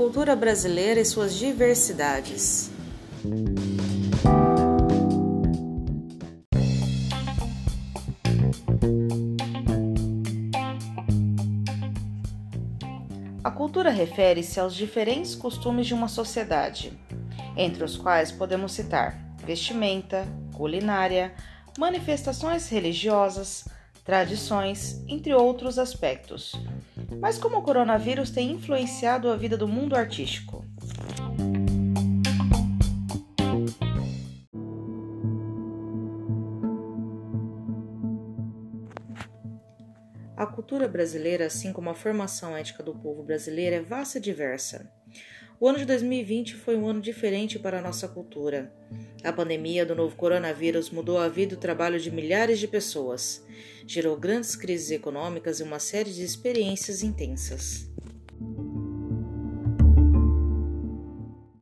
Cultura brasileira e suas diversidades. A cultura refere-se aos diferentes costumes de uma sociedade, entre os quais podemos citar vestimenta, culinária, manifestações religiosas, tradições, entre outros aspectos. Mas como o coronavírus tem influenciado a vida do mundo artístico? A cultura brasileira, assim como a formação ética do povo brasileiro, é vasta e diversa. O ano de 2020 foi um ano diferente para a nossa cultura. A pandemia do novo coronavírus mudou a vida e o trabalho de milhares de pessoas, gerou grandes crises econômicas e uma série de experiências intensas.